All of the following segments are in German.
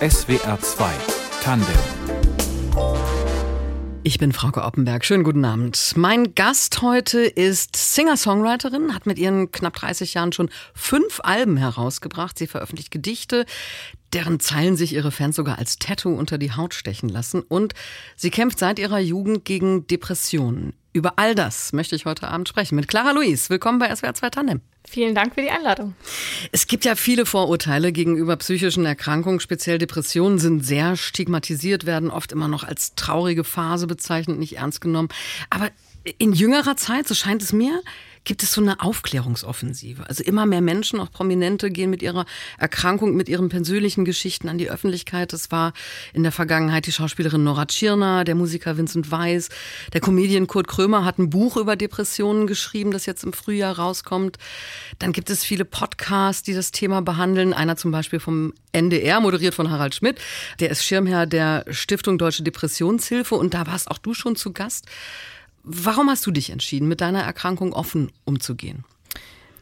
SWR 2 Tandem ich bin Frauke Oppenberg. Schönen guten Abend. Mein Gast heute ist Singer-Songwriterin, hat mit ihren knapp 30 Jahren schon fünf Alben herausgebracht. Sie veröffentlicht Gedichte, deren Zeilen sich ihre Fans sogar als Tattoo unter die Haut stechen lassen. Und sie kämpft seit ihrer Jugend gegen Depressionen. Über all das möchte ich heute Abend sprechen mit Clara Luis. Willkommen bei SWR 2 Tandem. Vielen Dank für die Einladung. Es gibt ja viele Vorurteile gegenüber psychischen Erkrankungen. Speziell Depressionen sind sehr stigmatisiert, werden oft immer noch als traurige Phase bezeichnet, nicht ernst genommen. Aber in jüngerer Zeit, so scheint es mir, gibt es so eine Aufklärungsoffensive. Also immer mehr Menschen, auch Prominente, gehen mit ihrer Erkrankung, mit ihren persönlichen Geschichten an die Öffentlichkeit. Das war in der Vergangenheit die Schauspielerin Nora Tschirner, der Musiker Vincent Weiss, der Comedian Kurt Krömer hat ein Buch über Depressionen geschrieben, das jetzt im Frühjahr rauskommt. Dann gibt es viele Podcasts, die das Thema behandeln. Einer zum Beispiel vom NDR, moderiert von Harald Schmidt. Der ist Schirmherr der Stiftung Deutsche Depressionshilfe und da warst auch du schon zu Gast. Warum hast du dich entschieden, mit deiner Erkrankung offen umzugehen?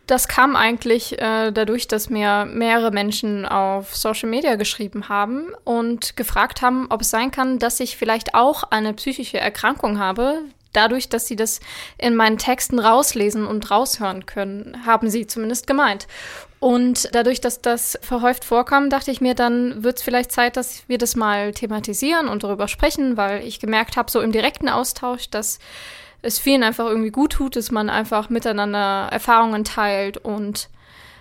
Das kam eigentlich äh, dadurch, dass mir mehrere Menschen auf Social Media geschrieben haben und gefragt haben, ob es sein kann, dass ich vielleicht auch eine psychische Erkrankung habe. Dadurch, dass sie das in meinen Texten rauslesen und raushören können, haben sie zumindest gemeint. Und dadurch, dass das verhäuft vorkam, dachte ich mir, dann wird es vielleicht Zeit, dass wir das mal thematisieren und darüber sprechen, weil ich gemerkt habe, so im direkten Austausch, dass es vielen einfach irgendwie gut tut, dass man einfach miteinander Erfahrungen teilt und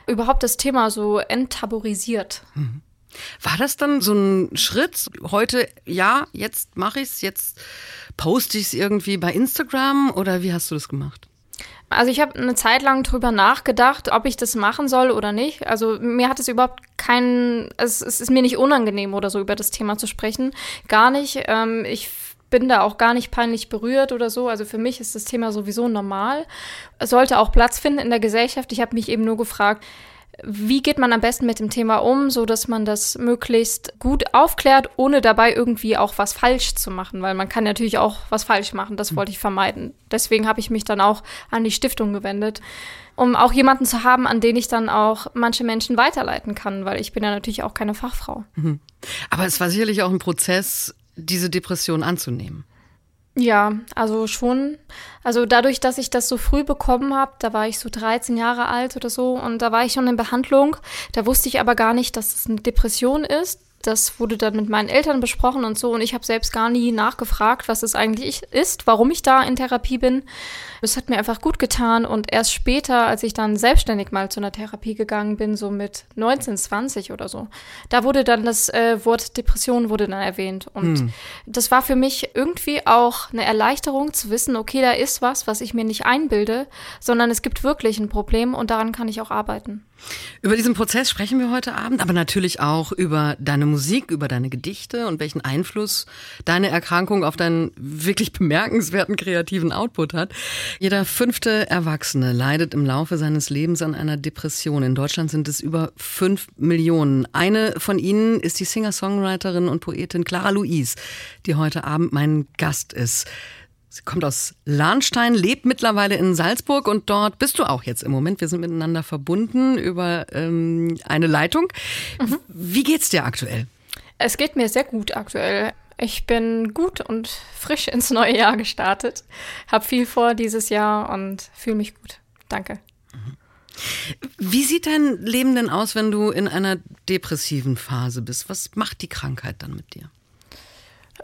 überhaupt das Thema so enttabuisiert. Mhm. War das dann so ein Schritt? Heute, ja, jetzt mache ich es, jetzt poste ich es irgendwie bei Instagram oder wie hast du das gemacht? Also ich habe eine Zeit lang drüber nachgedacht, ob ich das machen soll oder nicht. Also mir hat es überhaupt keinen, es, es ist mir nicht unangenehm oder so über das Thema zu sprechen. Gar nicht. Ähm, ich bin da auch gar nicht peinlich berührt oder so. Also für mich ist das Thema sowieso normal. Es sollte auch Platz finden in der Gesellschaft. Ich habe mich eben nur gefragt, wie geht man am besten mit dem Thema um, so dass man das möglichst gut aufklärt, ohne dabei irgendwie auch was falsch zu machen, weil man kann natürlich auch was falsch machen. Das wollte ich vermeiden. Deswegen habe ich mich dann auch an die Stiftung gewendet, um auch jemanden zu haben, an den ich dann auch manche Menschen weiterleiten kann, weil ich bin ja natürlich auch keine Fachfrau. Mhm. Aber es war sicherlich auch ein Prozess, diese Depression anzunehmen? Ja, also schon. Also dadurch, dass ich das so früh bekommen habe, da war ich so 13 Jahre alt oder so und da war ich schon in Behandlung. Da wusste ich aber gar nicht, dass es eine Depression ist das wurde dann mit meinen Eltern besprochen und so. Und ich habe selbst gar nie nachgefragt, was es eigentlich ist, warum ich da in Therapie bin. Es hat mir einfach gut getan. Und erst später, als ich dann selbstständig mal zu einer Therapie gegangen bin, so mit 19, 20 oder so, da wurde dann das äh, Wort Depression wurde dann erwähnt. Und hm. das war für mich irgendwie auch eine Erleichterung zu wissen, okay, da ist was, was ich mir nicht einbilde, sondern es gibt wirklich ein Problem und daran kann ich auch arbeiten. Über diesen Prozess sprechen wir heute Abend, aber natürlich auch über deine Musik, über deine Gedichte und welchen Einfluss deine Erkrankung auf deinen wirklich bemerkenswerten kreativen Output hat. Jeder fünfte Erwachsene leidet im Laufe seines Lebens an einer Depression. In Deutschland sind es über fünf Millionen. Eine von ihnen ist die Singer-Songwriterin und Poetin Clara Louise, die heute Abend mein Gast ist. Sie kommt aus Lahnstein, lebt mittlerweile in Salzburg und dort bist du auch jetzt im Moment. Wir sind miteinander verbunden über ähm, eine Leitung. Mhm. Wie geht's dir aktuell? Es geht mir sehr gut aktuell. Ich bin gut und frisch ins neue Jahr gestartet, habe viel vor dieses Jahr und fühle mich gut. Danke. Mhm. Wie sieht dein Leben denn aus, wenn du in einer depressiven Phase bist? Was macht die Krankheit dann mit dir?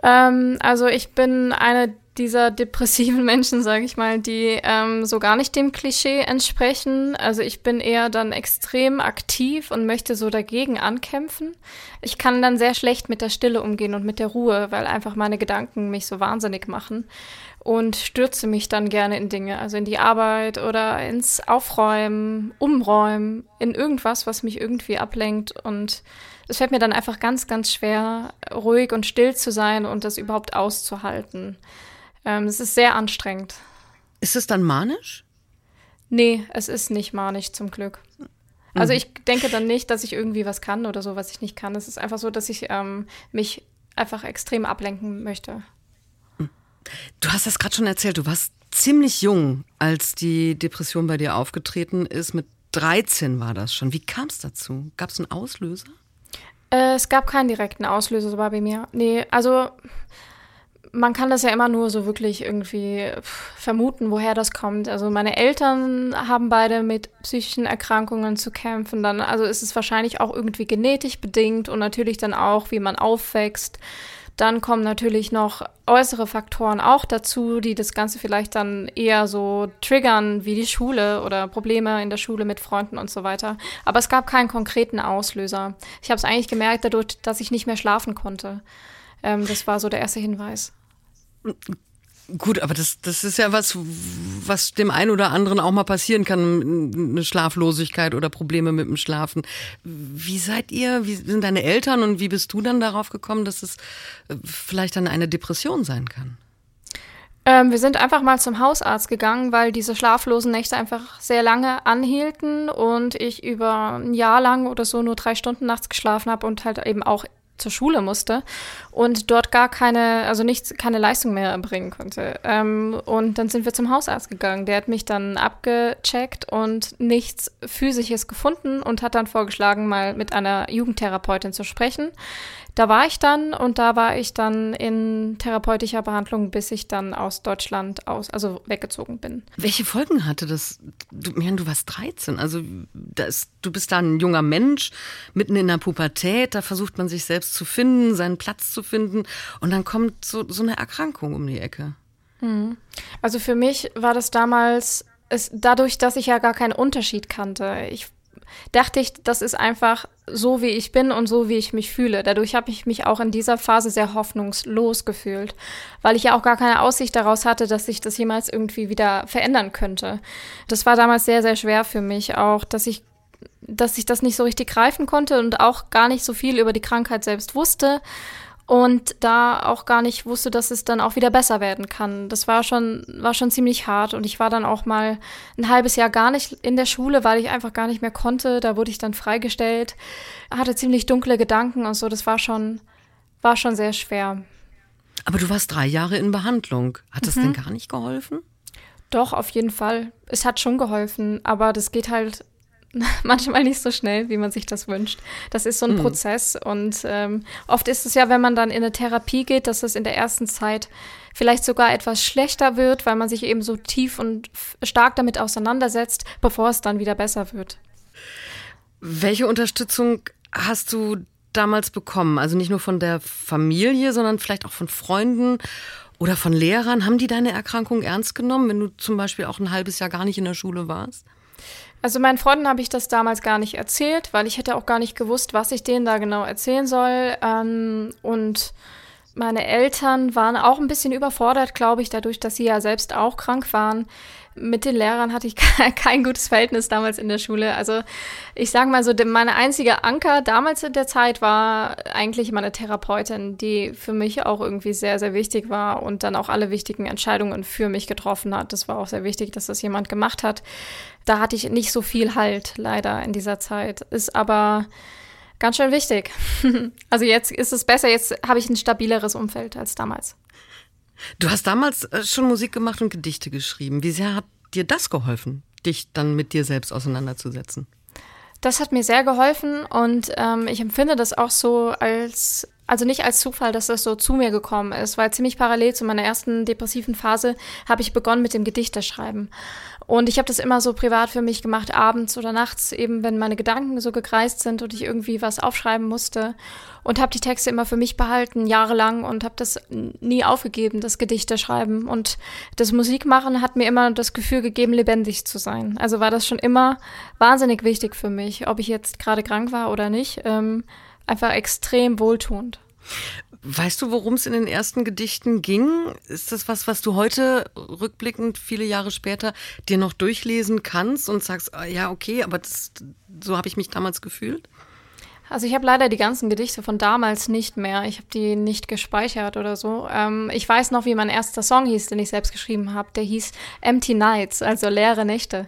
Ähm, also ich bin eine dieser depressiven Menschen, sage ich mal, die ähm, so gar nicht dem Klischee entsprechen. Also ich bin eher dann extrem aktiv und möchte so dagegen ankämpfen. Ich kann dann sehr schlecht mit der Stille umgehen und mit der Ruhe, weil einfach meine Gedanken mich so wahnsinnig machen und stürze mich dann gerne in Dinge, also in die Arbeit oder ins Aufräumen, Umräumen, in irgendwas, was mich irgendwie ablenkt und es fällt mir dann einfach ganz, ganz schwer, ruhig und still zu sein und das überhaupt auszuhalten. Ähm, es ist sehr anstrengend. Ist es dann manisch? Nee, es ist nicht manisch zum Glück. Also mhm. ich denke dann nicht, dass ich irgendwie was kann oder so, was ich nicht kann. Es ist einfach so, dass ich ähm, mich einfach extrem ablenken möchte. Du hast das gerade schon erzählt, du warst ziemlich jung, als die Depression bei dir aufgetreten ist. Mit 13 war das schon. Wie kam es dazu? Gab es einen Auslöser? Äh, es gab keinen direkten Auslöser bei mir. Nee, also man kann das ja immer nur so wirklich irgendwie vermuten, woher das kommt. Also meine Eltern haben beide mit psychischen Erkrankungen zu kämpfen. Dann, also ist es wahrscheinlich auch irgendwie genetisch bedingt und natürlich dann auch, wie man aufwächst. Dann kommen natürlich noch äußere Faktoren auch dazu, die das Ganze vielleicht dann eher so triggern, wie die Schule oder Probleme in der Schule mit Freunden und so weiter. Aber es gab keinen konkreten Auslöser. Ich habe es eigentlich gemerkt dadurch, dass ich nicht mehr schlafen konnte. Ähm, das war so der erste Hinweis. Gut, aber das, das ist ja was, was dem einen oder anderen auch mal passieren kann, eine Schlaflosigkeit oder Probleme mit dem Schlafen. Wie seid ihr, wie sind deine Eltern und wie bist du dann darauf gekommen, dass es äh, vielleicht dann eine Depression sein kann? Ähm, wir sind einfach mal zum Hausarzt gegangen, weil diese schlaflosen Nächte einfach sehr lange anhielten und ich über ein Jahr lang oder so nur drei Stunden nachts geschlafen habe und halt eben auch zur Schule musste und dort gar keine, also nichts, keine Leistung mehr erbringen konnte. Ähm, und dann sind wir zum Hausarzt gegangen. Der hat mich dann abgecheckt und nichts Physisches gefunden und hat dann vorgeschlagen, mal mit einer Jugendtherapeutin zu sprechen. Da war ich dann und da war ich dann in therapeutischer Behandlung, bis ich dann aus Deutschland aus, also weggezogen bin. Welche Folgen hatte das? Du, du warst 13, also das, du bist da ein junger Mensch, mitten in der Pubertät, da versucht man sich selbst zu finden, seinen Platz zu finden und dann kommt so, so eine Erkrankung um die Ecke. Hm. Also für mich war das damals, es, dadurch, dass ich ja gar keinen Unterschied kannte. Ich dachte ich, das ist einfach so, wie ich bin und so, wie ich mich fühle. Dadurch habe ich mich auch in dieser Phase sehr hoffnungslos gefühlt, weil ich ja auch gar keine Aussicht daraus hatte, dass sich das jemals irgendwie wieder verändern könnte. Das war damals sehr, sehr schwer für mich auch, dass ich dass ich das nicht so richtig greifen konnte und auch gar nicht so viel über die Krankheit selbst wusste und da auch gar nicht wusste, dass es dann auch wieder besser werden kann. Das war schon, war schon ziemlich hart und ich war dann auch mal ein halbes Jahr gar nicht in der Schule, weil ich einfach gar nicht mehr konnte. Da wurde ich dann freigestellt, hatte ziemlich dunkle Gedanken und so. Das war schon, war schon sehr schwer. Aber du warst drei Jahre in Behandlung. Hat das mhm. denn gar nicht geholfen? Doch, auf jeden Fall. Es hat schon geholfen, aber das geht halt manchmal nicht so schnell, wie man sich das wünscht. Das ist so ein mhm. Prozess und ähm, oft ist es ja, wenn man dann in eine Therapie geht, dass es in der ersten Zeit vielleicht sogar etwas schlechter wird, weil man sich eben so tief und stark damit auseinandersetzt, bevor es dann wieder besser wird. Welche Unterstützung hast du damals bekommen? Also nicht nur von der Familie, sondern vielleicht auch von Freunden oder von Lehrern. Haben die deine Erkrankung ernst genommen, wenn du zum Beispiel auch ein halbes Jahr gar nicht in der Schule warst? Also meinen Freunden habe ich das damals gar nicht erzählt, weil ich hätte auch gar nicht gewusst, was ich denen da genau erzählen soll. Ähm, und meine Eltern waren auch ein bisschen überfordert, glaube ich, dadurch, dass sie ja selbst auch krank waren mit den Lehrern hatte ich kein gutes Verhältnis damals in der Schule. Also ich sage mal so, meine einzige Anker damals in der Zeit war eigentlich meine Therapeutin, die für mich auch irgendwie sehr, sehr wichtig war und dann auch alle wichtigen Entscheidungen für mich getroffen hat. Das war auch sehr wichtig, dass das jemand gemacht hat. Da hatte ich nicht so viel Halt leider in dieser Zeit. Ist aber ganz schön wichtig. also jetzt ist es besser, jetzt habe ich ein stabileres Umfeld als damals. Du hast damals äh, schon Musik gemacht und Gedichte geschrieben. Wie sehr hat dir das geholfen, dich dann mit dir selbst auseinanderzusetzen? Das hat mir sehr geholfen und ähm, ich empfinde das auch so als, also nicht als Zufall, dass das so zu mir gekommen ist, weil ziemlich parallel zu meiner ersten depressiven Phase habe ich begonnen mit dem Gedichteschreiben. Und ich habe das immer so privat für mich gemacht, abends oder nachts, eben wenn meine Gedanken so gekreist sind und ich irgendwie was aufschreiben musste. Und habe die Texte immer für mich behalten, jahrelang, und habe das nie aufgegeben, das Gedichte schreiben. Und das Musikmachen hat mir immer das Gefühl gegeben, lebendig zu sein. Also war das schon immer wahnsinnig wichtig für mich, ob ich jetzt gerade krank war oder nicht. Ähm, einfach extrem wohltuend. Weißt du, worum es in den ersten Gedichten ging? Ist das was, was du heute rückblickend viele Jahre später dir noch durchlesen kannst und sagst, ah, ja, okay, aber das, so habe ich mich damals gefühlt? Also ich habe leider die ganzen Gedichte von damals nicht mehr. Ich habe die nicht gespeichert oder so. Ähm, ich weiß noch, wie mein erster Song hieß, den ich selbst geschrieben habe. Der hieß Empty Nights, also leere Nächte.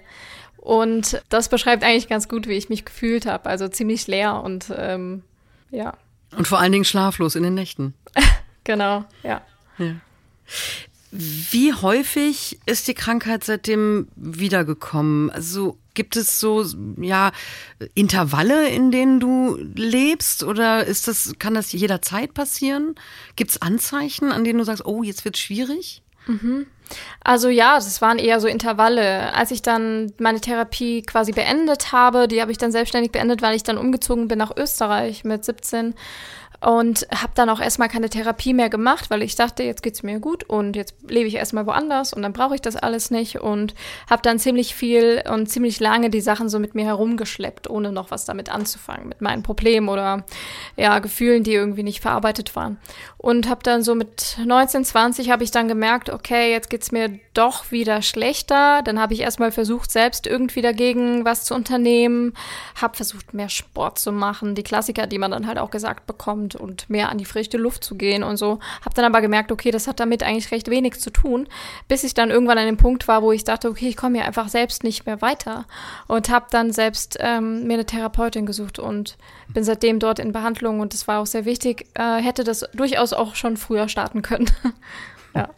Und das beschreibt eigentlich ganz gut, wie ich mich gefühlt habe. Also ziemlich leer und ähm, ja. Und vor allen Dingen schlaflos in den Nächten. genau, ja. ja. Wie häufig ist die Krankheit seitdem wiedergekommen? Also Gibt es so, ja, Intervalle, in denen du lebst? Oder ist das, kann das jederzeit passieren? Gibt es Anzeichen, an denen du sagst, oh, jetzt wird schwierig? Mhm. Also ja, das waren eher so Intervalle. Als ich dann meine Therapie quasi beendet habe, die habe ich dann selbstständig beendet, weil ich dann umgezogen bin nach Österreich mit 17 und habe dann auch erstmal keine Therapie mehr gemacht, weil ich dachte, jetzt geht's mir gut und jetzt lebe ich erstmal woanders und dann brauche ich das alles nicht und habe dann ziemlich viel und ziemlich lange die Sachen so mit mir herumgeschleppt, ohne noch was damit anzufangen, mit meinen Problemen oder ja, Gefühlen, die irgendwie nicht verarbeitet waren. Und habe dann so mit 19, 20 habe ich dann gemerkt, okay, jetzt geht's mir doch wieder schlechter. Dann habe ich erstmal versucht, selbst irgendwie dagegen was zu unternehmen, habe versucht, mehr Sport zu machen, die Klassiker, die man dann halt auch gesagt bekommt und, und mehr an die frische Luft zu gehen und so. Habe dann aber gemerkt, okay, das hat damit eigentlich recht wenig zu tun, bis ich dann irgendwann an dem Punkt war, wo ich dachte, okay, ich komme hier einfach selbst nicht mehr weiter und habe dann selbst ähm, mir eine Therapeutin gesucht und bin seitdem dort in Behandlung und das war auch sehr wichtig. Äh, hätte das durchaus auch schon früher starten können. Ja.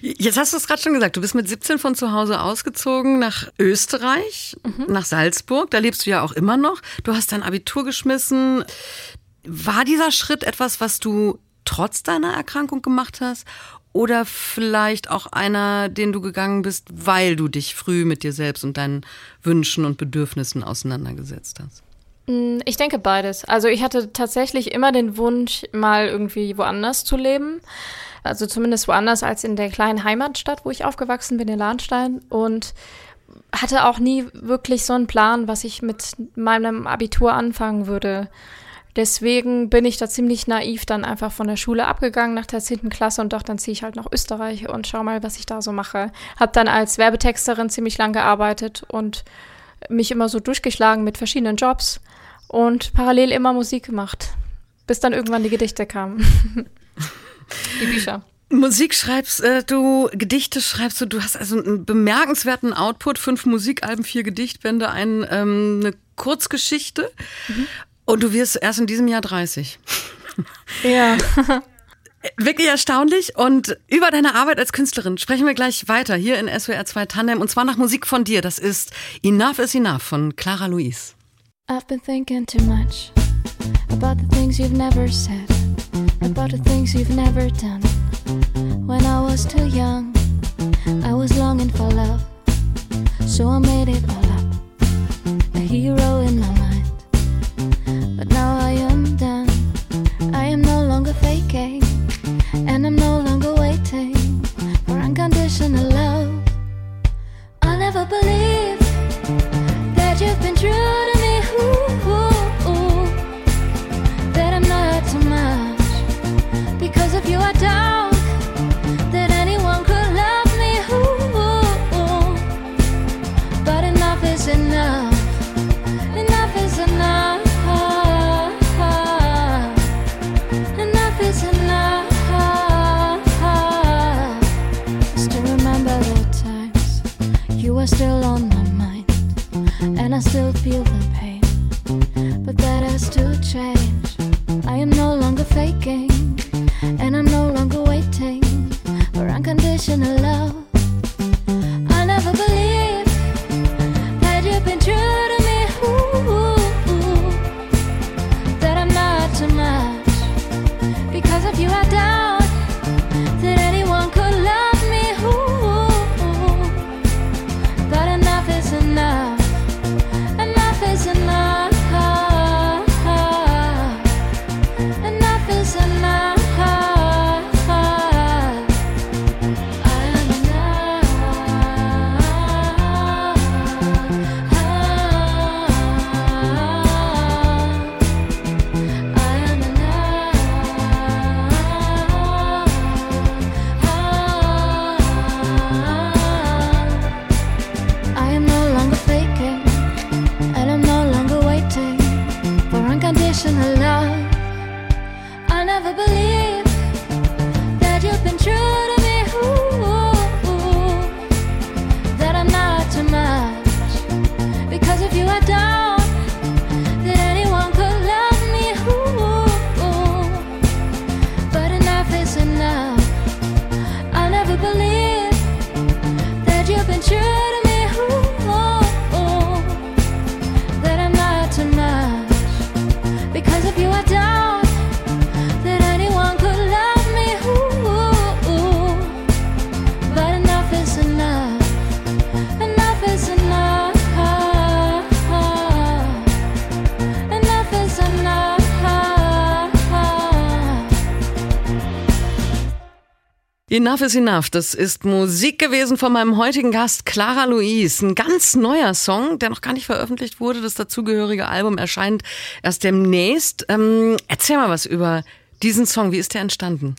Jetzt hast du es gerade schon gesagt, du bist mit 17 von zu Hause ausgezogen nach Österreich, mhm. nach Salzburg. Da lebst du ja auch immer noch. Du hast dein Abitur geschmissen. War dieser Schritt etwas, was du trotz deiner Erkrankung gemacht hast? Oder vielleicht auch einer, den du gegangen bist, weil du dich früh mit dir selbst und deinen Wünschen und Bedürfnissen auseinandergesetzt hast? Mm, ich denke beides. Also ich hatte tatsächlich immer den Wunsch, mal irgendwie woanders zu leben. Also zumindest woanders als in der kleinen Heimatstadt, wo ich aufgewachsen bin, in Lahnstein. Und hatte auch nie wirklich so einen Plan, was ich mit meinem Abitur anfangen würde. Deswegen bin ich da ziemlich naiv dann einfach von der Schule abgegangen nach der 10. Klasse und dachte, dann ziehe ich halt nach Österreich und schau mal, was ich da so mache. Hab dann als Werbetexterin ziemlich lang gearbeitet und mich immer so durchgeschlagen mit verschiedenen Jobs und parallel immer Musik gemacht, bis dann irgendwann die Gedichte kamen. die Bücher. Musik schreibst äh, du, Gedichte schreibst du, du hast also einen bemerkenswerten Output, fünf Musikalben, vier Gedichtbände, ein, ähm, eine Kurzgeschichte. Mhm. Und du wirst erst in diesem Jahr 30. Ja. Wirklich erstaunlich. Und über deine Arbeit als Künstlerin sprechen wir gleich weiter hier in SWR 2 Tandem. Und zwar nach Musik von dir. Das ist Enough is Enough von Clara Louise. I've been thinking too much about the things you've never said, about the things you've never done. When I was too young, I was longing for love, so I made it all up. A hero in my Enough is enough. Das ist Musik gewesen von meinem heutigen Gast Clara Louise. Ein ganz neuer Song, der noch gar nicht veröffentlicht wurde. Das dazugehörige Album erscheint erst demnächst. Ähm, erzähl mal was über diesen Song. Wie ist der entstanden?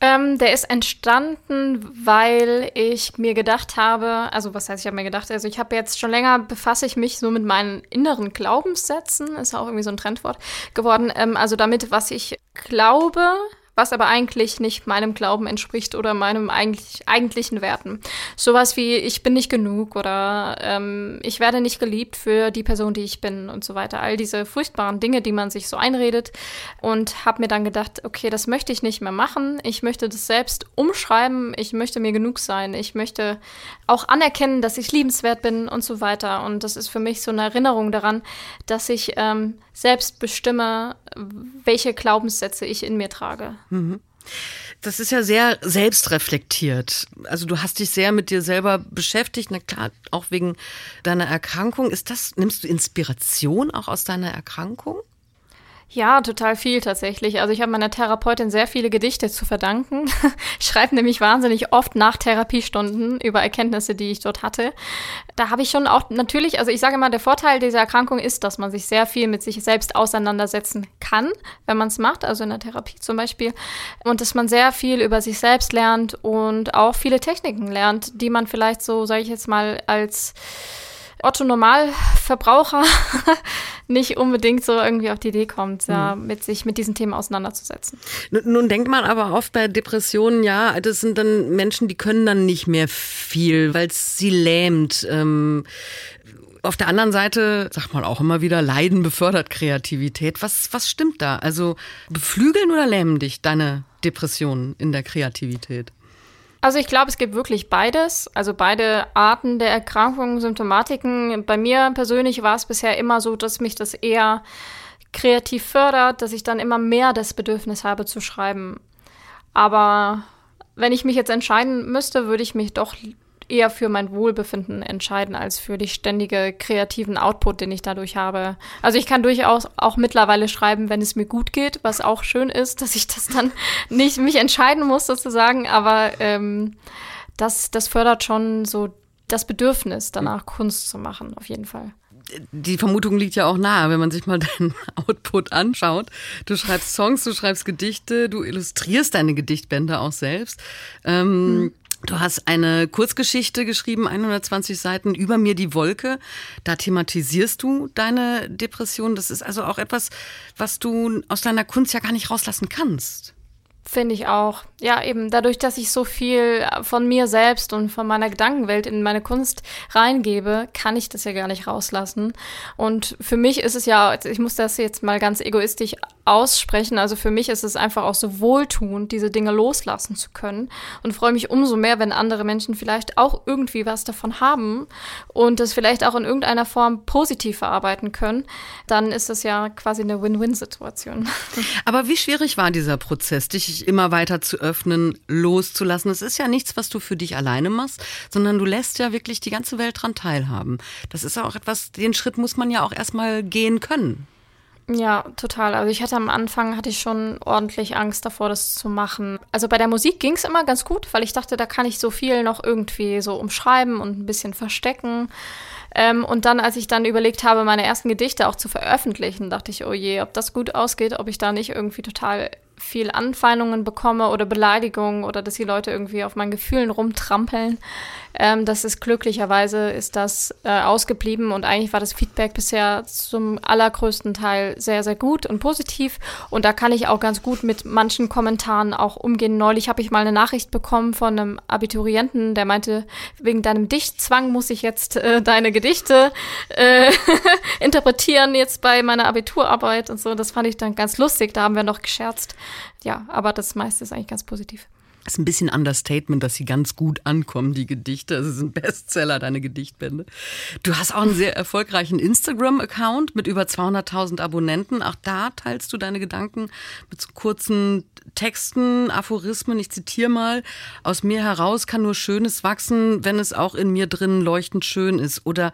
Ähm, der ist entstanden, weil ich mir gedacht habe, also was heißt, ich habe mir gedacht, also ich habe jetzt schon länger befasse ich mich so mit meinen inneren Glaubenssätzen, ist auch irgendwie so ein Trendwort geworden, ähm, also damit, was ich glaube, was aber eigentlich nicht meinem Glauben entspricht oder meinem eigentlich, eigentlichen Werten. Sowas wie, ich bin nicht genug oder ähm, ich werde nicht geliebt für die Person, die ich bin und so weiter. All diese furchtbaren Dinge, die man sich so einredet. Und habe mir dann gedacht, okay, das möchte ich nicht mehr machen. Ich möchte das selbst umschreiben. Ich möchte mir genug sein. Ich möchte auch anerkennen, dass ich liebenswert bin und so weiter. Und das ist für mich so eine Erinnerung daran, dass ich ähm, selbst bestimme, welche Glaubenssätze ich in mir trage. Mhm. Das ist ja sehr selbstreflektiert. Also du hast dich sehr mit dir selber beschäftigt, na klar, auch wegen deiner Erkrankung. Ist das, nimmst du Inspiration auch aus deiner Erkrankung? Ja, total viel tatsächlich. Also ich habe meiner Therapeutin sehr viele Gedichte zu verdanken. Ich schreibe nämlich wahnsinnig oft nach Therapiestunden über Erkenntnisse, die ich dort hatte. Da habe ich schon auch natürlich, also ich sage mal, der Vorteil dieser Erkrankung ist, dass man sich sehr viel mit sich selbst auseinandersetzen kann, wenn man es macht, also in der Therapie zum Beispiel. Und dass man sehr viel über sich selbst lernt und auch viele Techniken lernt, die man vielleicht so, sage ich jetzt mal, als Otto Normalverbraucher nicht unbedingt so irgendwie auf die Idee kommt, ja, mhm. mit sich mit diesen Themen auseinanderzusetzen. Nun, nun denkt man aber oft bei Depressionen, ja, das sind dann Menschen, die können dann nicht mehr viel, weil es sie lähmt. Ähm, auf der anderen Seite, sag mal auch immer wieder, Leiden befördert Kreativität. Was, was stimmt da? Also beflügeln oder lähmen dich deine Depressionen in der Kreativität? Also ich glaube, es gibt wirklich beides. Also beide Arten der Erkrankungen, Symptomatiken. Bei mir persönlich war es bisher immer so, dass mich das eher kreativ fördert, dass ich dann immer mehr das Bedürfnis habe zu schreiben. Aber wenn ich mich jetzt entscheiden müsste, würde ich mich doch eher für mein Wohlbefinden entscheiden als für die ständige kreativen Output, den ich dadurch habe. Also ich kann durchaus auch mittlerweile schreiben, wenn es mir gut geht, was auch schön ist, dass ich das dann nicht mich entscheiden muss sozusagen, aber ähm, das, das fördert schon so das Bedürfnis danach, Kunst zu machen, auf jeden Fall die Vermutung liegt ja auch nahe, wenn man sich mal deinen Output anschaut. Du schreibst Songs, du schreibst Gedichte, du illustrierst deine Gedichtbände auch selbst. Ähm, hm. Du hast eine Kurzgeschichte geschrieben, 120 Seiten, über mir die Wolke. Da thematisierst du deine Depression. Das ist also auch etwas, was du aus deiner Kunst ja gar nicht rauslassen kannst. Finde ich auch. Ja, eben dadurch, dass ich so viel von mir selbst und von meiner Gedankenwelt in meine Kunst reingebe, kann ich das ja gar nicht rauslassen. Und für mich ist es ja, ich muss das jetzt mal ganz egoistisch aussprechen, also für mich ist es einfach auch so wohltuend, diese Dinge loslassen zu können und freue mich umso mehr, wenn andere Menschen vielleicht auch irgendwie was davon haben und das vielleicht auch in irgendeiner Form positiv verarbeiten können, dann ist das ja quasi eine Win-Win-Situation. Aber wie schwierig war dieser Prozess, dich immer weiter zu öffnen, loszulassen. Es ist ja nichts, was du für dich alleine machst, sondern du lässt ja wirklich die ganze Welt dran teilhaben. Das ist auch etwas, den Schritt muss man ja auch erstmal gehen können. Ja, total. Also ich hatte am Anfang hatte ich schon ordentlich Angst davor, das zu machen. Also bei der Musik ging es immer ganz gut, weil ich dachte, da kann ich so viel noch irgendwie so umschreiben und ein bisschen verstecken. Ähm, und dann, als ich dann überlegt habe, meine ersten Gedichte auch zu veröffentlichen, dachte ich, oh je, ob das gut ausgeht, ob ich da nicht irgendwie total viel Anfeindungen bekomme oder Beleidigungen oder dass die Leute irgendwie auf meinen Gefühlen rumtrampeln. Ähm, das ist glücklicherweise ist das äh, ausgeblieben und eigentlich war das Feedback bisher zum allergrößten Teil sehr, sehr gut und positiv. Und da kann ich auch ganz gut mit manchen Kommentaren auch umgehen. Neulich habe ich mal eine Nachricht bekommen von einem Abiturienten, der meinte, wegen deinem Dichtzwang muss ich jetzt äh, deine Gedichte äh, interpretieren jetzt bei meiner Abiturarbeit und so. Das fand ich dann ganz lustig. Da haben wir noch gescherzt. Ja, aber das meiste ist eigentlich ganz positiv. Ist ein bisschen Understatement, dass sie ganz gut ankommen, die Gedichte. Also sind Bestseller, deine Gedichtbände. Du hast auch einen sehr erfolgreichen Instagram-Account mit über 200.000 Abonnenten. Auch da teilst du deine Gedanken mit so kurzen Texten, Aphorismen. Ich zitiere mal. Aus mir heraus kann nur Schönes wachsen, wenn es auch in mir drin leuchtend schön ist. Oder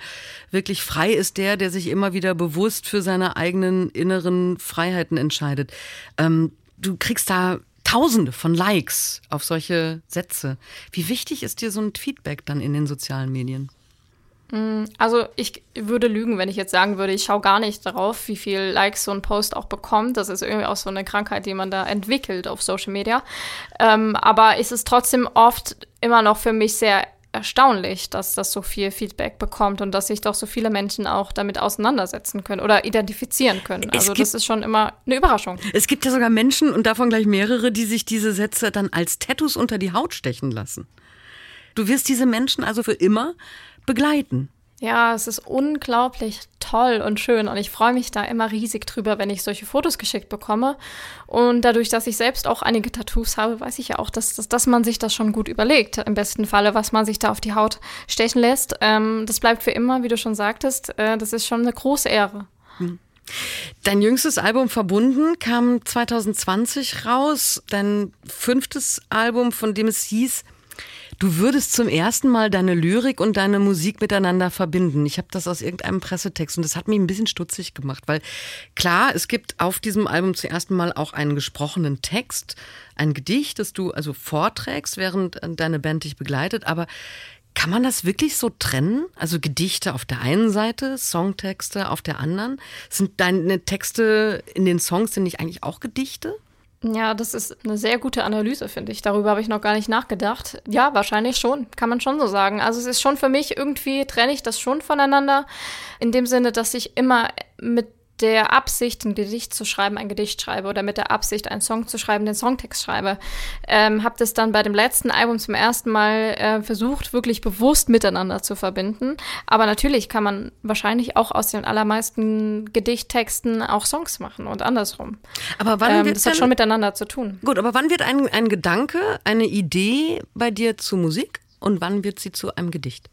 wirklich frei ist der, der sich immer wieder bewusst für seine eigenen inneren Freiheiten entscheidet. Ähm, du kriegst da Tausende von Likes auf solche Sätze. Wie wichtig ist dir so ein Feedback dann in den sozialen Medien? Mm, also ich würde lügen, wenn ich jetzt sagen würde, ich schaue gar nicht darauf, wie viel Likes so ein Post auch bekommt. Das ist irgendwie auch so eine Krankheit, die man da entwickelt auf Social Media. Ähm, aber es ist trotzdem oft immer noch für mich sehr erstaunlich, dass das so viel Feedback bekommt und dass sich doch so viele Menschen auch damit auseinandersetzen können oder identifizieren können. Also das ist schon immer eine Überraschung. Es gibt ja sogar Menschen und davon gleich mehrere, die sich diese Sätze dann als Tattoos unter die Haut stechen lassen. Du wirst diese Menschen also für immer begleiten. Ja, es ist unglaublich toll und schön und ich freue mich da immer riesig drüber, wenn ich solche Fotos geschickt bekomme. Und dadurch, dass ich selbst auch einige Tattoos habe, weiß ich ja auch, dass, dass, dass man sich das schon gut überlegt, im besten Falle, was man sich da auf die Haut stechen lässt. Ähm, das bleibt für immer, wie du schon sagtest. Äh, das ist schon eine große Ehre. Hm. Dein jüngstes Album Verbunden kam 2020 raus. Dein fünftes Album, von dem es hieß Du würdest zum ersten Mal deine Lyrik und deine Musik miteinander verbinden. Ich habe das aus irgendeinem Pressetext und das hat mich ein bisschen stutzig gemacht, weil klar, es gibt auf diesem Album zum ersten Mal auch einen gesprochenen Text, ein Gedicht, das du also vorträgst, während deine Band dich begleitet, aber kann man das wirklich so trennen? Also Gedichte auf der einen Seite, Songtexte auf der anderen? Sind deine Texte in den Songs denn nicht eigentlich auch Gedichte? Ja, das ist eine sehr gute Analyse, finde ich. Darüber habe ich noch gar nicht nachgedacht. Ja, wahrscheinlich schon. Kann man schon so sagen. Also es ist schon für mich irgendwie, trenne ich das schon voneinander. In dem Sinne, dass ich immer mit der Absicht, ein Gedicht zu schreiben, ein Gedicht schreibe oder mit der Absicht, einen Song zu schreiben, den Songtext schreibe. Ähm, habe das dann bei dem letzten Album zum ersten Mal äh, versucht, wirklich bewusst miteinander zu verbinden. Aber natürlich kann man wahrscheinlich auch aus den allermeisten Gedichttexten auch Songs machen und andersrum. Aber wann ähm, wird das hat schon miteinander zu tun. Gut, aber wann wird ein, ein Gedanke, eine Idee bei dir zu Musik und wann wird sie zu einem Gedicht?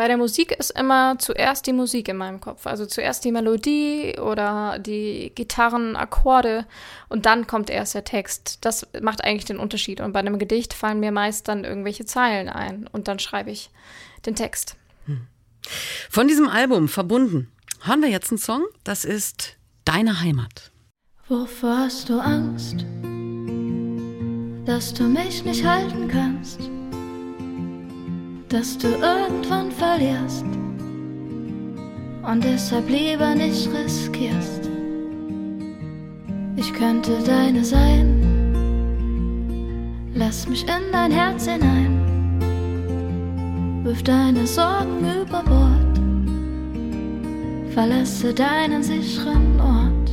Bei der Musik ist immer zuerst die Musik in meinem Kopf. Also zuerst die Melodie oder die Gitarrenakkorde und dann kommt erst der Text. Das macht eigentlich den Unterschied. Und bei einem Gedicht fallen mir meist dann irgendwelche Zeilen ein und dann schreibe ich den Text. Hm. Von diesem Album verbunden hören wir jetzt einen Song. Das ist Deine Heimat. Wovor hast du Angst, dass du mich nicht halten kannst? Dass du irgendwann verlierst und deshalb lieber nicht riskierst. Ich könnte deine sein, lass mich in dein Herz hinein, wirf deine Sorgen über Bord, verlasse deinen sicheren Ort.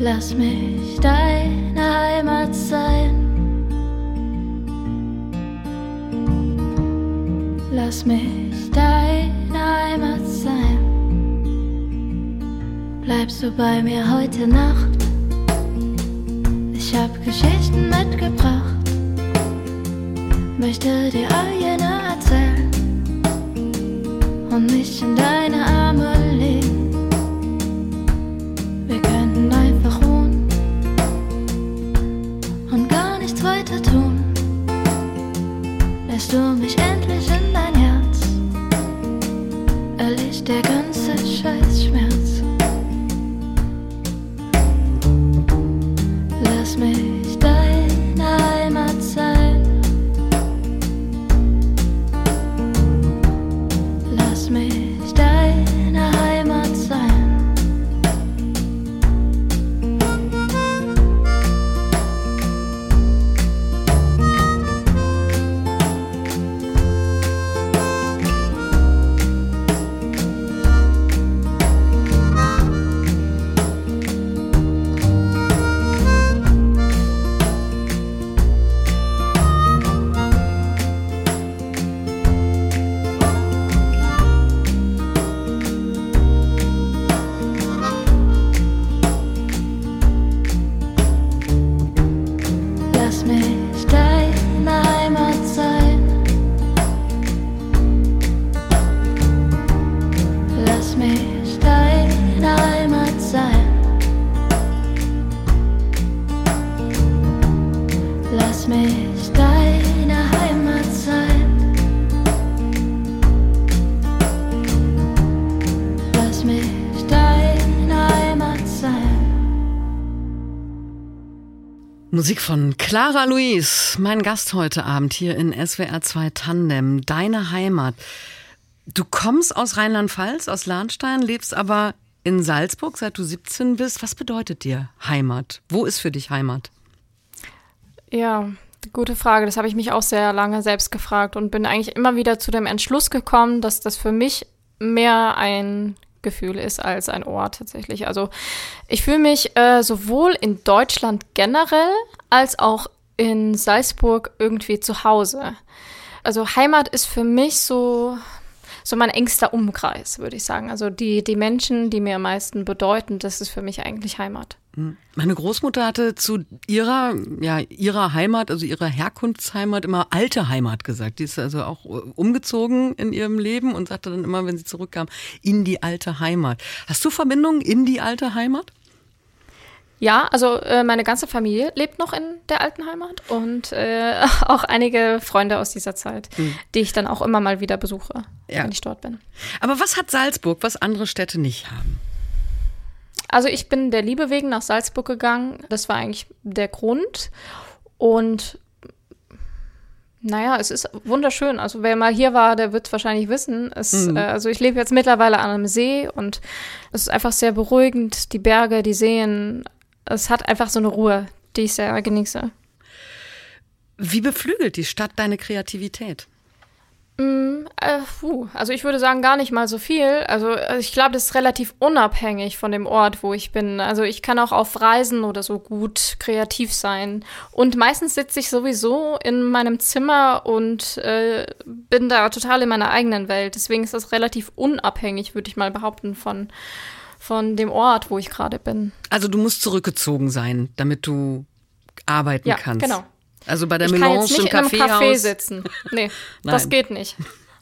Lass mich deine Heimat sein. Lass mich deine Heimat sein. Bleibst du bei mir heute Nacht? Ich hab Geschichten mitgebracht. Möchte dir jene erzählen und mich in deine Arme legen. Der ganze Scheißschmerz. Lass Musik von Clara Luis, mein Gast heute Abend hier in SWR 2 Tandem, deine Heimat. Du kommst aus Rheinland-Pfalz, aus Lahnstein, lebst aber in Salzburg, seit du 17 bist. Was bedeutet dir Heimat? Wo ist für dich Heimat? Ja, gute Frage. Das habe ich mich auch sehr lange selbst gefragt und bin eigentlich immer wieder zu dem Entschluss gekommen, dass das für mich mehr ein Gefühl ist als ein Ort tatsächlich. Also ich fühle mich äh, sowohl in Deutschland generell als auch in Salzburg irgendwie zu Hause. Also Heimat ist für mich so so mein engster Umkreis, würde ich sagen. Also die, die Menschen, die mir am meisten bedeuten, das ist für mich eigentlich Heimat. Meine Großmutter hatte zu ihrer, ja, ihrer Heimat, also ihrer Herkunftsheimat immer alte Heimat gesagt. Die ist also auch äh, umgezogen in ihrem Leben und sagte dann immer, wenn sie zurückkam, in die alte Heimat. Hast du Verbindungen in die alte Heimat? Ja, also äh, meine ganze Familie lebt noch in der alten Heimat und äh, auch einige Freunde aus dieser Zeit, mhm. die ich dann auch immer mal wieder besuche, ja. wenn ich dort bin. Aber was hat Salzburg, was andere Städte nicht haben? Also ich bin der Liebe wegen nach Salzburg gegangen. Das war eigentlich der Grund. Und naja, es ist wunderschön. Also wer mal hier war, der wird wahrscheinlich wissen. Es, mhm. äh, also ich lebe jetzt mittlerweile an einem See und es ist einfach sehr beruhigend. Die Berge, die Seen, es hat einfach so eine Ruhe, die ich sehr genieße. Wie beflügelt die Stadt deine Kreativität? Mm, äh, puh, also ich würde sagen gar nicht mal so viel. Also, also ich glaube, das ist relativ unabhängig von dem Ort, wo ich bin. Also ich kann auch auf Reisen oder so gut kreativ sein. Und meistens sitze ich sowieso in meinem Zimmer und äh, bin da total in meiner eigenen Welt. Deswegen ist das relativ unabhängig, würde ich mal behaupten, von von dem Ort, wo ich gerade bin. Also du musst zurückgezogen sein, damit du arbeiten ja, kannst. genau. Also bei der ich Melange kann jetzt nicht im in einem Café sitzen. Nee, das geht nicht.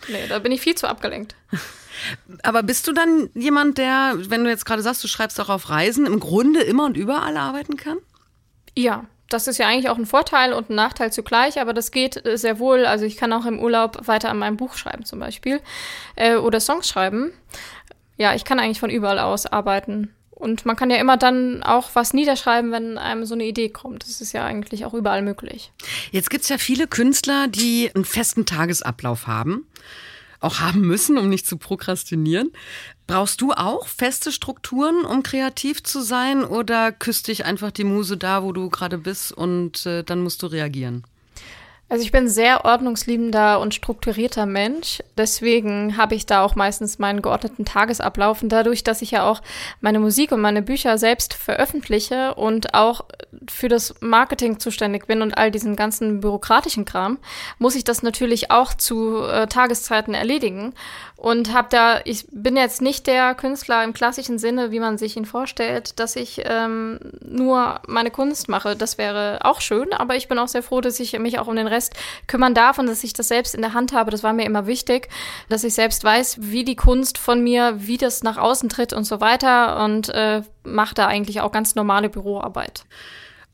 Nee, da bin ich viel zu abgelenkt. Aber bist du dann jemand, der, wenn du jetzt gerade sagst, du schreibst auch auf Reisen, im Grunde immer und überall arbeiten kann? Ja, das ist ja eigentlich auch ein Vorteil und ein Nachteil zugleich, aber das geht sehr wohl. Also ich kann auch im Urlaub weiter an meinem Buch schreiben zum Beispiel äh, oder Songs schreiben ja, ich kann eigentlich von überall aus arbeiten. Und man kann ja immer dann auch was niederschreiben, wenn einem so eine Idee kommt. Das ist ja eigentlich auch überall möglich. Jetzt gibt es ja viele Künstler, die einen festen Tagesablauf haben. Auch haben müssen, um nicht zu prokrastinieren. Brauchst du auch feste Strukturen, um kreativ zu sein? Oder küsst dich einfach die Muse da, wo du gerade bist und äh, dann musst du reagieren? Also ich bin sehr ordnungsliebender und strukturierter Mensch. Deswegen habe ich da auch meistens meinen geordneten Tagesablauf. Und dadurch, dass ich ja auch meine Musik und meine Bücher selbst veröffentliche und auch für das Marketing zuständig bin und all diesen ganzen bürokratischen Kram, muss ich das natürlich auch zu äh, Tageszeiten erledigen. Und habe da, ich bin jetzt nicht der Künstler im klassischen Sinne, wie man sich ihn vorstellt, dass ich ähm, nur meine Kunst mache. Das wäre auch schön, aber ich bin auch sehr froh, dass ich mich auch um den Rest kümmern darf und dass ich das selbst in der Hand habe. Das war mir immer wichtig, dass ich selbst weiß, wie die Kunst von mir, wie das nach außen tritt und so weiter und äh, mache da eigentlich auch ganz normale Büroarbeit.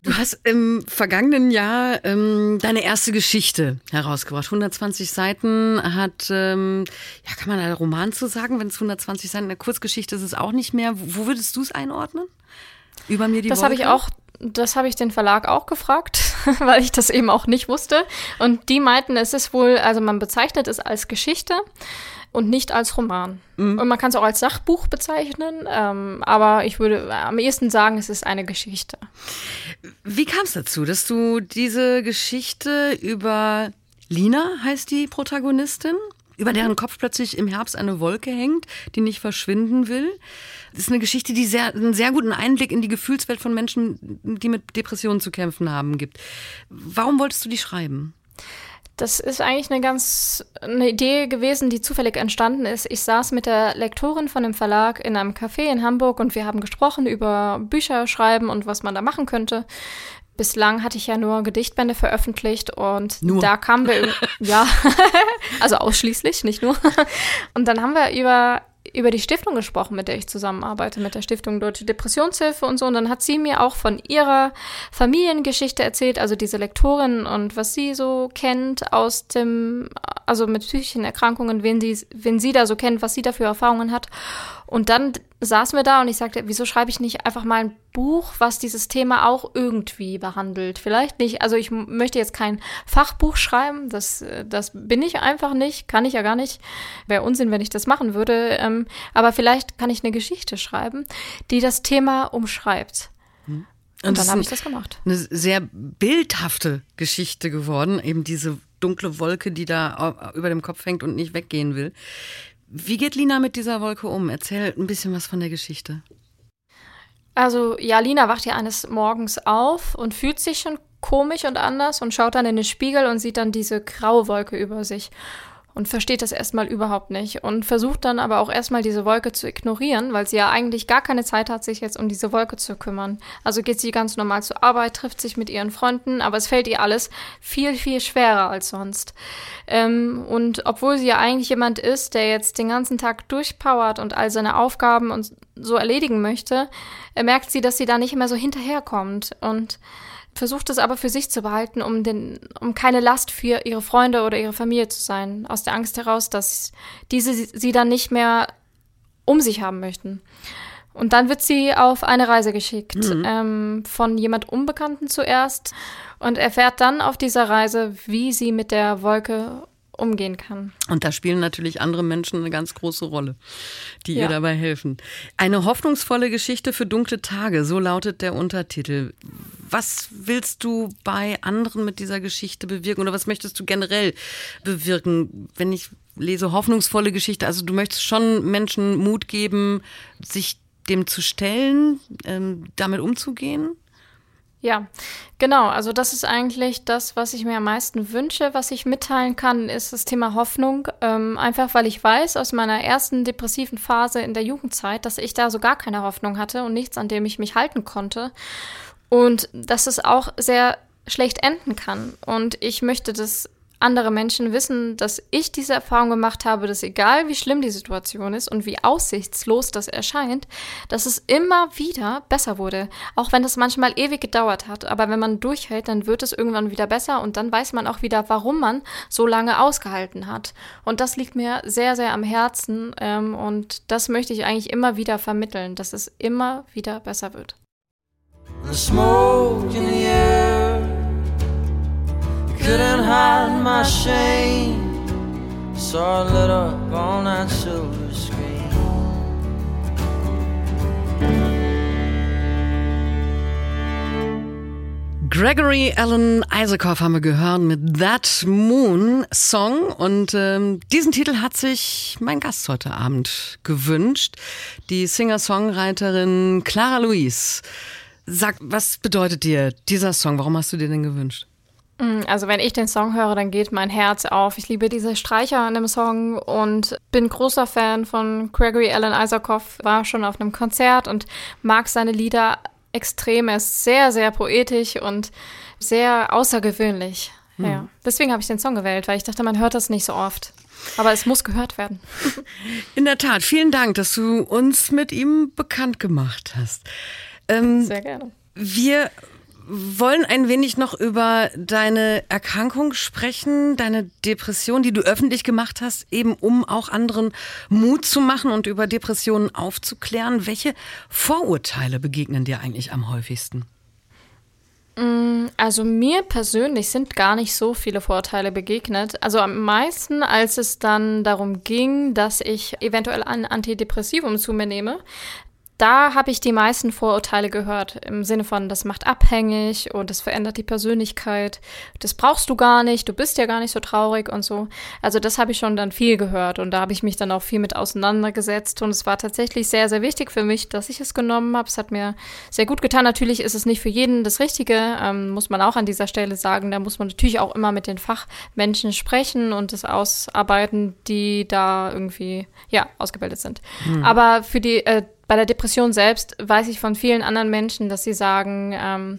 Du hast im vergangenen Jahr ähm, deine erste Geschichte herausgebracht. 120 Seiten hat, ähm, ja, kann man da Roman zu sagen, wenn es 120 Seiten, eine Kurzgeschichte ist es auch nicht mehr. Wo würdest du es einordnen? Über mir die Das habe ich auch das habe ich den Verlag auch gefragt, weil ich das eben auch nicht wusste. Und die meinten, es ist wohl, also man bezeichnet es als Geschichte und nicht als Roman. Mhm. Und man kann es auch als Sachbuch bezeichnen, ähm, aber ich würde am ehesten sagen, es ist eine Geschichte. Wie kam es dazu, dass du diese Geschichte über Lina heißt die Protagonistin, über deren Kopf plötzlich im Herbst eine Wolke hängt, die nicht verschwinden will. Das ist eine Geschichte, die sehr, einen sehr guten Einblick in die Gefühlswelt von Menschen, die mit Depressionen zu kämpfen haben, gibt. Warum wolltest du die schreiben? Das ist eigentlich eine ganz eine Idee gewesen, die zufällig entstanden ist. Ich saß mit der Lektorin von dem Verlag in einem Café in Hamburg und wir haben gesprochen über Bücher schreiben und was man da machen könnte. Bislang hatte ich ja nur Gedichtbände veröffentlicht und nur. da kamen wir ja, also ausschließlich, nicht nur. Und dann haben wir über über die Stiftung gesprochen, mit der ich zusammenarbeite, mit der Stiftung Deutsche Depressionshilfe und so. Und dann hat sie mir auch von ihrer Familiengeschichte erzählt, also diese Lektorin und was sie so kennt aus dem, also mit psychischen Erkrankungen, wen sie, wen sie da so kennt, was sie da für Erfahrungen hat. Und dann saßen wir da und ich sagte, wieso schreibe ich nicht einfach mal ein Buch, was dieses Thema auch irgendwie behandelt? Vielleicht nicht, also ich möchte jetzt kein Fachbuch schreiben, das, das bin ich einfach nicht, kann ich ja gar nicht. Wäre Unsinn, wenn ich das machen würde. Ähm, aber vielleicht kann ich eine Geschichte schreiben, die das Thema umschreibt. Und, und dann habe ich das gemacht. Eine sehr bildhafte Geschichte geworden, eben diese dunkle Wolke, die da über dem Kopf hängt und nicht weggehen will. Wie geht Lina mit dieser Wolke um? Erzähl ein bisschen was von der Geschichte. Also, ja, Lina wacht ja eines Morgens auf und fühlt sich schon komisch und anders und schaut dann in den Spiegel und sieht dann diese graue Wolke über sich und versteht das erstmal überhaupt nicht und versucht dann aber auch erstmal diese Wolke zu ignorieren, weil sie ja eigentlich gar keine Zeit hat, sich jetzt um diese Wolke zu kümmern. Also geht sie ganz normal zur Arbeit, trifft sich mit ihren Freunden, aber es fällt ihr alles viel, viel schwerer als sonst. Ähm, und obwohl sie ja eigentlich jemand ist, der jetzt den ganzen Tag durchpowert und all seine Aufgaben und so erledigen möchte, merkt sie, dass sie da nicht mehr so hinterherkommt und versucht es aber für sich zu behalten, um, den, um keine Last für ihre Freunde oder ihre Familie zu sein, aus der Angst heraus, dass diese sie dann nicht mehr um sich haben möchten. Und dann wird sie auf eine Reise geschickt, mhm. ähm, von jemand Unbekannten zuerst und erfährt dann auf dieser Reise, wie sie mit der Wolke umgehen kann. Und da spielen natürlich andere Menschen eine ganz große Rolle, die ja. ihr dabei helfen. Eine hoffnungsvolle Geschichte für dunkle Tage, so lautet der Untertitel. Was willst du bei anderen mit dieser Geschichte bewirken oder was möchtest du generell bewirken, wenn ich lese hoffnungsvolle Geschichte? Also du möchtest schon Menschen Mut geben, sich dem zu stellen, ähm, damit umzugehen? Ja, genau. Also das ist eigentlich das, was ich mir am meisten wünsche. Was ich mitteilen kann, ist das Thema Hoffnung. Ähm, einfach weil ich weiß aus meiner ersten depressiven Phase in der Jugendzeit, dass ich da so gar keine Hoffnung hatte und nichts, an dem ich mich halten konnte. Und dass es auch sehr schlecht enden kann. Und ich möchte das andere Menschen wissen, dass ich diese Erfahrung gemacht habe, dass egal wie schlimm die Situation ist und wie aussichtslos das erscheint, dass es immer wieder besser wurde. Auch wenn es manchmal ewig gedauert hat. Aber wenn man durchhält, dann wird es irgendwann wieder besser und dann weiß man auch wieder, warum man so lange ausgehalten hat. Und das liegt mir sehr, sehr am Herzen ähm, und das möchte ich eigentlich immer wieder vermitteln, dass es immer wieder besser wird. The smoke in the air couldn't hide my shame. Saw it lit up on that silver screen. Gregory Alan Isaacoff haben wir gehört mit That Moon Song und ähm, diesen Titel hat sich mein Gast heute Abend gewünscht, die Singer-Songwriterin Clara Louise. Sag, was bedeutet dir dieser Song? Warum hast du dir den gewünscht? Mm, also wenn ich den Song höre, dann geht mein Herz auf. Ich liebe diese Streicher an dem Song und bin großer Fan von Gregory Alan Isaacoff. War schon auf einem Konzert und mag seine Lieder extrem. Er ist sehr, sehr poetisch und sehr außergewöhnlich. Hm. Ja. Deswegen habe ich den Song gewählt, weil ich dachte, man hört das nicht so oft. Aber es muss gehört werden. In der Tat, vielen Dank, dass du uns mit ihm bekannt gemacht hast. Ähm, sehr gerne. Wir wollen ein wenig noch über deine Erkrankung sprechen, deine Depression, die du öffentlich gemacht hast, eben um auch anderen Mut zu machen und über Depressionen aufzuklären. Welche Vorurteile begegnen dir eigentlich am häufigsten? Mm, also mir persönlich sind gar nicht so viele Vorteile begegnet. Also am meisten, als es dann darum ging, dass ich eventuell ein Antidepressivum zu mir nehme, da habe ich die meisten Vorurteile gehört, im Sinne von, das macht abhängig und das verändert die Persönlichkeit, das brauchst du gar nicht, du bist ja gar nicht so traurig und so. Also das habe ich schon dann viel gehört und da habe ich mich dann auch viel mit auseinandergesetzt und es war tatsächlich sehr, sehr wichtig für mich, dass ich es genommen habe. Es hat mir sehr gut getan. Natürlich ist es nicht für jeden das Richtige, ähm, muss man auch an dieser Stelle sagen. Da muss man natürlich auch immer mit den Fachmenschen sprechen und das ausarbeiten, die da irgendwie, ja, ausgebildet sind. Hm. Aber für die äh, bei der Depression selbst weiß ich von vielen anderen Menschen, dass sie sagen, ähm,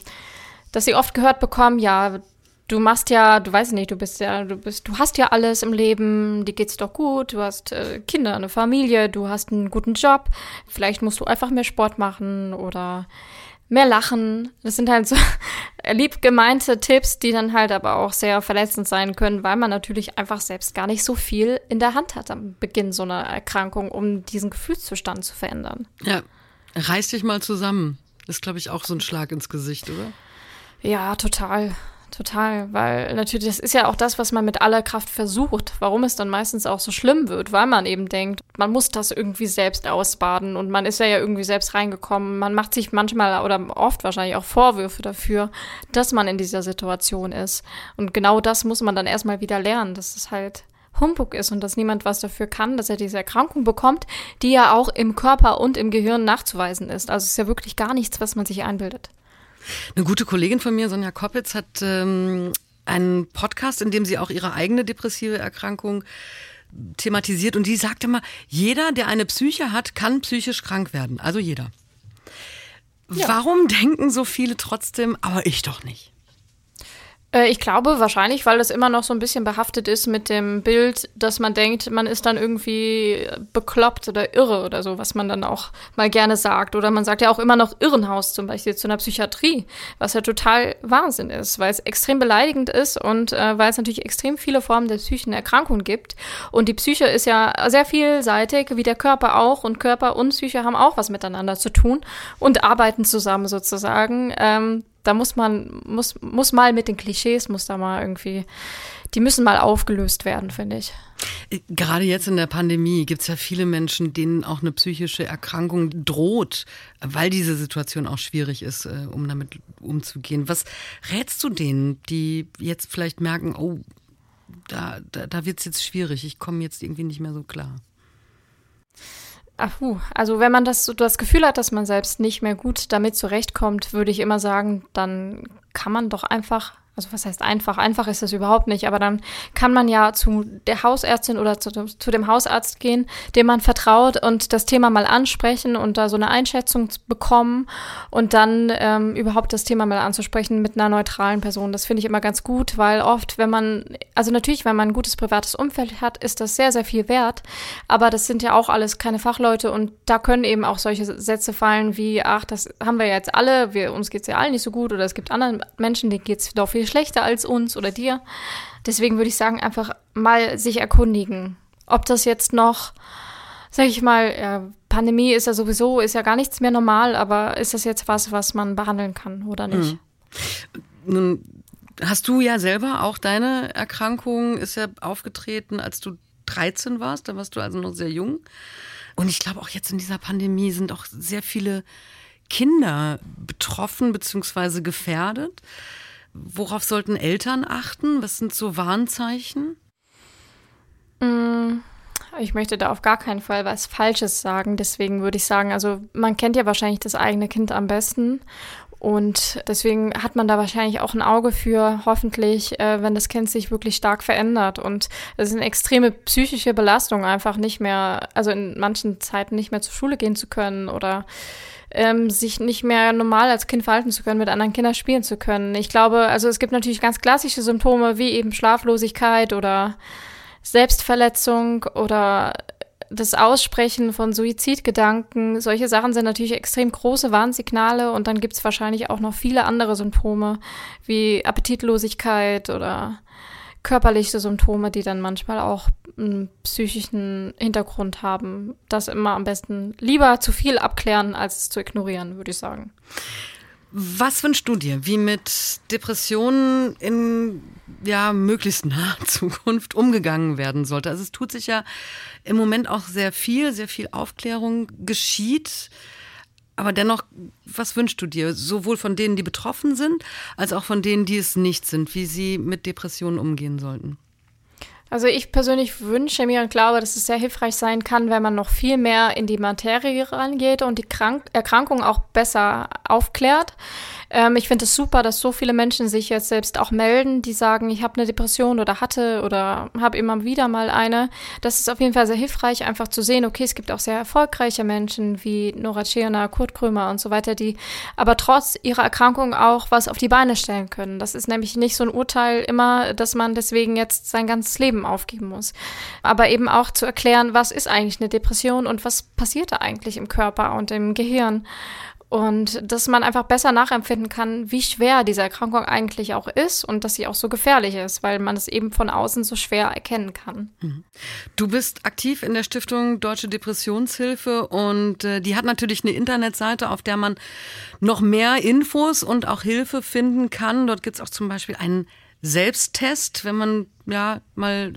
dass sie oft gehört bekommen, ja, du machst ja, du weißt nicht, du bist ja, du bist, du hast ja alles im Leben, dir geht's doch gut, du hast äh, Kinder, eine Familie, du hast einen guten Job, vielleicht musst du einfach mehr Sport machen oder mehr lachen. Das sind halt so lieb gemeinte Tipps, die dann halt aber auch sehr verletzend sein können, weil man natürlich einfach selbst gar nicht so viel in der Hand hat am Beginn so einer Erkrankung, um diesen Gefühlszustand zu verändern. Ja, reiß dich mal zusammen. Ist, glaube ich, auch so ein Schlag ins Gesicht, oder? Ja, total. Total, weil natürlich, das ist ja auch das, was man mit aller Kraft versucht, warum es dann meistens auch so schlimm wird, weil man eben denkt, man muss das irgendwie selbst ausbaden und man ist ja, ja irgendwie selbst reingekommen. Man macht sich manchmal oder oft wahrscheinlich auch Vorwürfe dafür, dass man in dieser Situation ist. Und genau das muss man dann erstmal wieder lernen, dass es halt Humbug ist und dass niemand was dafür kann, dass er diese Erkrankung bekommt, die ja auch im Körper und im Gehirn nachzuweisen ist. Also es ist ja wirklich gar nichts, was man sich einbildet. Eine gute Kollegin von mir, Sonja Koppitz, hat ähm, einen Podcast, in dem sie auch ihre eigene depressive Erkrankung thematisiert und die sagt immer, jeder, der eine Psyche hat, kann psychisch krank werden. Also jeder. Ja. Warum denken so viele trotzdem, aber ich doch nicht? Äh, ich glaube wahrscheinlich, weil das immer noch so ein bisschen behaftet ist mit dem Bild, dass man denkt, man ist dann irgendwie bekloppt oder irre oder so, was man dann auch mal gerne sagt. Oder man sagt ja auch immer noch Irrenhaus zum Beispiel zu einer Psychiatrie, was ja total Wahnsinn ist, weil es extrem beleidigend ist und äh, weil es natürlich extrem viele Formen der psychischen Erkrankung gibt. Und die Psyche ist ja sehr vielseitig, wie der Körper auch. Und Körper und Psyche haben auch was miteinander zu tun und arbeiten zusammen sozusagen. Ähm, da muss man, muss, muss mal mit den Klischees, muss da mal irgendwie, die müssen mal aufgelöst werden, finde ich. Gerade jetzt in der Pandemie gibt es ja viele Menschen, denen auch eine psychische Erkrankung droht, weil diese Situation auch schwierig ist, äh, um damit umzugehen. Was rätst du denen, die jetzt vielleicht merken, oh, da, da, da wird es jetzt schwierig, ich komme jetzt irgendwie nicht mehr so klar? Ach, also wenn man das das Gefühl hat, dass man selbst nicht mehr gut damit zurechtkommt, würde ich immer sagen, dann kann man doch einfach also was heißt einfach? Einfach ist es überhaupt nicht, aber dann kann man ja zu der Hausärztin oder zu, zu, dem Hausarzt gehen, dem man vertraut und das Thema mal ansprechen und da so eine Einschätzung bekommen und dann ähm, überhaupt das Thema mal anzusprechen mit einer neutralen Person. Das finde ich immer ganz gut, weil oft, wenn man, also natürlich, wenn man ein gutes privates Umfeld hat, ist das sehr, sehr viel wert, aber das sind ja auch alles keine Fachleute und da können eben auch solche Sätze fallen wie, ach, das haben wir jetzt alle, wir, uns geht's ja allen nicht so gut oder es gibt anderen Menschen, denen geht's doch viel schlechter als uns oder dir. Deswegen würde ich sagen, einfach mal sich erkundigen, ob das jetzt noch, sag ich mal, ja, Pandemie ist ja sowieso, ist ja gar nichts mehr normal, aber ist das jetzt was, was man behandeln kann oder nicht? Mhm. Nun hast du ja selber auch deine Erkrankung ist ja aufgetreten, als du 13 warst, da warst du also noch sehr jung. Und ich glaube auch jetzt in dieser Pandemie sind auch sehr viele Kinder betroffen bzw. gefährdet. Worauf sollten Eltern achten? Was sind so Warnzeichen? Mm, ich möchte da auf gar keinen Fall was Falsches sagen. Deswegen würde ich sagen, also man kennt ja wahrscheinlich das eigene Kind am besten. Und deswegen hat man da wahrscheinlich auch ein Auge für, hoffentlich, äh, wenn das Kind sich wirklich stark verändert. Und es ist eine extreme psychische Belastung, einfach nicht mehr, also in manchen Zeiten nicht mehr zur Schule gehen zu können oder ähm, sich nicht mehr normal als Kind verhalten zu können, mit anderen Kindern spielen zu können. Ich glaube, also es gibt natürlich ganz klassische Symptome wie eben Schlaflosigkeit oder Selbstverletzung oder das Aussprechen von Suizidgedanken, solche Sachen sind natürlich extrem große Warnsignale und dann gibt es wahrscheinlich auch noch viele andere Symptome wie Appetitlosigkeit oder körperliche Symptome, die dann manchmal auch einen psychischen Hintergrund haben. Das immer am besten lieber zu viel abklären, als zu ignorieren, würde ich sagen. Was wünschst du dir, wie mit Depressionen in ja möglichst naher Zukunft umgegangen werden sollte? Also es tut sich ja im Moment auch sehr viel, sehr viel Aufklärung geschieht. Aber dennoch, was wünschst du dir, sowohl von denen, die betroffen sind, als auch von denen, die es nicht sind, wie sie mit Depressionen umgehen sollten? Also ich persönlich wünsche mir und glaube, dass es sehr hilfreich sein kann, wenn man noch viel mehr in die Materie rangeht und die Krank Erkrankung auch besser aufklärt. Ähm, ich finde es super, dass so viele Menschen sich jetzt selbst auch melden, die sagen, ich habe eine Depression oder hatte oder habe immer wieder mal eine. Das ist auf jeden Fall sehr hilfreich, einfach zu sehen, okay, es gibt auch sehr erfolgreiche Menschen wie Nora Tschirner, Kurt Krömer und so weiter, die aber trotz ihrer Erkrankung auch was auf die Beine stellen können. Das ist nämlich nicht so ein Urteil immer, dass man deswegen jetzt sein ganzes Leben aufgeben muss. Aber eben auch zu erklären, was ist eigentlich eine Depression und was passiert da eigentlich im Körper und im Gehirn. Und dass man einfach besser nachempfinden kann, wie schwer diese Erkrankung eigentlich auch ist und dass sie auch so gefährlich ist, weil man es eben von außen so schwer erkennen kann. Mhm. Du bist aktiv in der Stiftung Deutsche Depressionshilfe und äh, die hat natürlich eine Internetseite, auf der man noch mehr Infos und auch Hilfe finden kann. Dort gibt es auch zum Beispiel einen Selbsttest, wenn man ja mal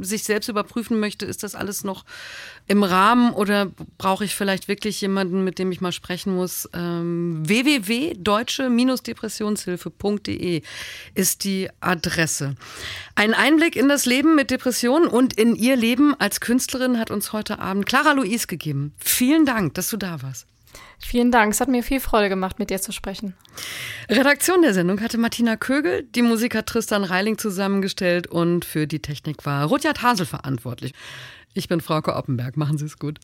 sich selbst überprüfen möchte, ist das alles noch im Rahmen oder brauche ich vielleicht wirklich jemanden, mit dem ich mal sprechen muss? Ähm, www.deutsche-depressionshilfe.de ist die Adresse. Ein Einblick in das Leben mit Depressionen und in ihr Leben als Künstlerin hat uns heute Abend Clara Louise gegeben. Vielen Dank, dass du da warst. Vielen Dank. Es hat mir viel Freude gemacht, mit dir zu sprechen. Redaktion der Sendung hatte Martina Kögel, die Musik hat Tristan Reiling zusammengestellt und für die Technik war Rutjard Hasel verantwortlich. Ich bin Frauke Oppenberg. Machen Sie es gut.